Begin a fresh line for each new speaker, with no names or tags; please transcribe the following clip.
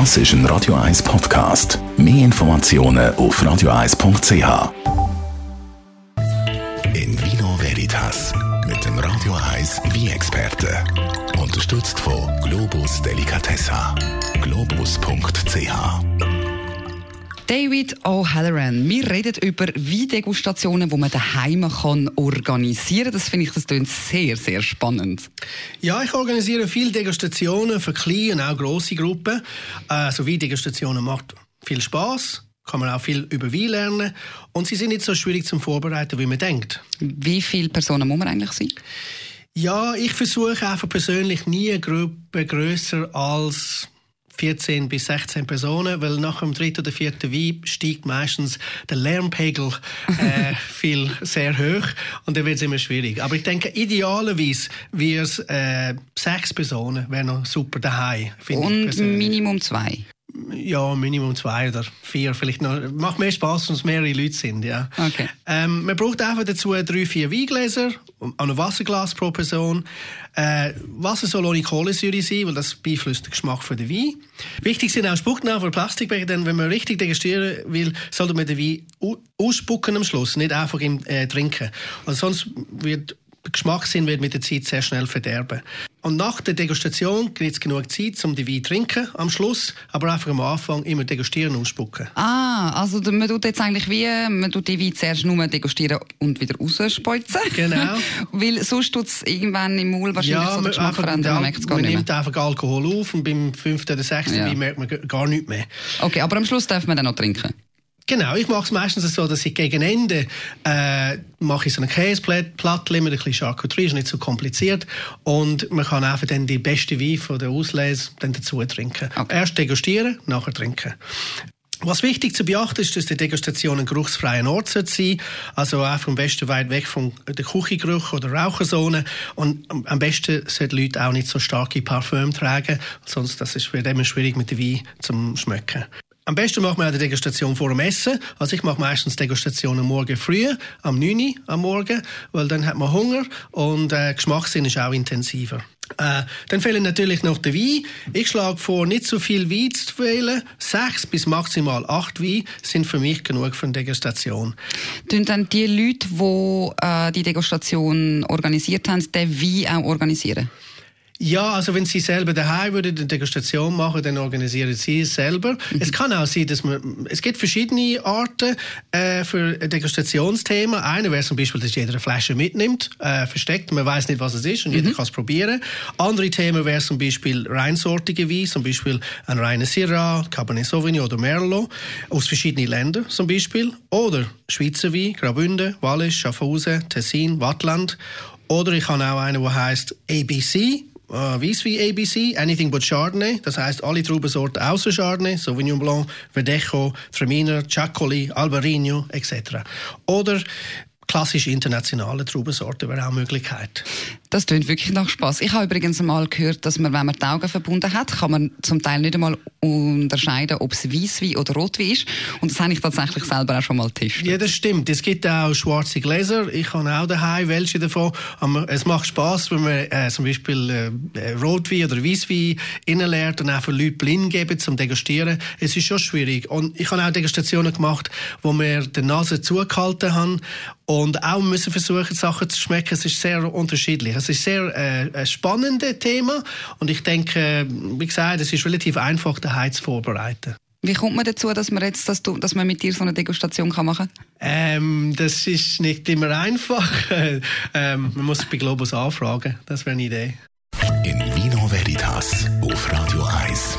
Das ist ein Radio 1 Podcast. Mehr Informationen auf radio1.ch. In Vino Veritas mit dem Radio 1 wie experte Unterstützt von Globus Delicatessa. Globus.ch
David O'Halloran. Wir reden über Weindegustationen, die man daheim kann organisieren. Das finde ich, das klingt sehr, sehr spannend.
Ja, ich organisiere viele Degustationen für kleine und auch grosse Gruppen. Also Weindegustationen macht viel Spaß kann man auch viel über Wein lernen und sie sind nicht so schwierig zum Vorbereiten, wie man denkt.
Wie viele Personen muss man eigentlich sein?
Ja, ich versuche einfach persönlich nie eine Gruppe größer als 14 bis 16 Personen, weil nach dem dritten oder vierten Wein steigt meistens der Lärmpegel äh, viel sehr hoch und dann wird es immer schwierig. Aber ich denke, idealerweise wäre es äh, sechs Personen, wäre noch super daheim.
Und Minimum zwei?
Ja, Minimum zwei oder vier vielleicht noch. Macht mehr Spaß, wenn es mehrere Leute sind, ja.
Okay.
Ähm, man braucht einfach dazu drei, vier Weingläser, ein Wasserglas pro Person. Äh, Wasser soll ohne Kohlensäure sein, weil das beeinflusst den Geschmack für den Wein. Wichtig sind auch Spucknäpfe oder Plastikbecher, denn wenn man richtig degustieren will, sollte man den Wein ausspucken am Schluss, nicht einfach im äh, trinken. Also sonst wird der Geschmackssinn wird mit der Zeit sehr schnell verderben. Und nach der Degustation gibt es genug Zeit, um die Wein zu trinken am Schluss, aber einfach am Anfang immer degustieren und spucken.
Ah, also man tut jetzt eigentlich wie, man tut die Wein zuerst nur degustieren und wieder rausspeuzen.
Genau.
Weil sonst tut es irgendwann im Maul wahrscheinlich
ja,
so den Geschmack verändern, man merkt es gar
man
nicht
nimmt einfach Alkohol auf und beim fünften oder sechsten ja. Wein merkt man gar nichts mehr.
Okay, aber am Schluss darf man dann noch trinken?
Genau, ich mache es meistens so, dass ich gegen Ende äh, mache ich so eine Käseplatte mit ein bisschen Charcuterie, ist nicht so kompliziert und man kann einfach dann die beste Wein von der Auslese dann dazu trinken. Okay. Erst degustieren, nachher trinken. Was wichtig zu beachten ist, dass die Degustation ein geruchsfreier Ort sein Also einfach am besten weit weg von der Küchengeruch oder Raucherzone. Und am besten sollten Leute auch nicht so starke Parfüm tragen, sonst das ist wird immer schwierig mit dem Wein zum Schmecken. Am besten macht man die Degustation vor dem Essen. Also ich mache meistens Degustationen morgen früh, am 9 Uhr am Morgen, weil dann hat man Hunger und äh, Geschmackssinn ist auch intensiver. Äh, dann fehlen natürlich noch der Wein. Ich schlage vor, nicht so viel Wein zu wählen. Sechs bis maximal acht Wein sind für mich genug für eine Degustation.
Tun dann die Leute, die äh, die Degustation organisiert haben, den Wein auch organisieren?
Ja, also wenn Sie selber daheim würden eine Degustation machen, dann organisieren Sie es selber. Mhm. Es kann auch sein, dass man, es gibt verschiedene Arten äh, für ein Degustationsthema. Eine wäre zum Beispiel, dass jeder eine Flasche mitnimmt, äh, versteckt, man weiß nicht, was es ist und mhm. jeder kann es probieren. Andere Themen wäre zum Beispiel reinsortige Wein, zum Beispiel ein reiner Syrah, Cabernet Sauvignon oder Merlot aus verschiedenen Ländern zum Beispiel. Oder Schweizer Wein, Graubünden, Wallis, Schaffhausen, Tessin, Wattland. Oder ich habe auch einen, der heißt ABC äh, Weisswein ABC, Anything but Chardonnay, das heißt alle Traubensorten außer Chardonnay, Sauvignon Blanc, Verdecho, Traminer, Ciaccoli, Albarino etc. Oder klassische internationale Traubensorten wäre auch eine Möglichkeit.
Das klingt wirklich nach Spaß. Ich habe übrigens einmal gehört, dass man, wenn man die Augen verbunden hat, kann man zum Teil nicht einmal unterscheiden, ob es Weißwein oder Rotwein ist. Und das habe ich tatsächlich selber auch schon mal getestet.
Ja, das stimmt. Es gibt auch schwarze Gläser. Ich habe auch daheim welche davon. Aber es macht Spaß, wenn man äh, zum Beispiel äh, Rotwein oder Weißwein innenlernt und auch für Leute blind geben zum Degustieren. Es ist schon schwierig. Und ich habe auch Degustationen gemacht, wo wir die Nase zugehalten haben und auch müssen versuchen, Sachen zu schmecken. Es ist sehr unterschiedlich. Es ist sehr äh, ein spannendes Thema und ich denke, wie gesagt, es ist relativ einfach, daheim zu vorbereiten.
Wie kommt man dazu, dass man jetzt, dass, du, dass man mit dir so eine Degustation kann machen kann?
Ähm, das ist nicht immer einfach. ähm, man muss bei Globus anfragen. Das wäre eine Idee.
In Vino Veritas auf Radio 1.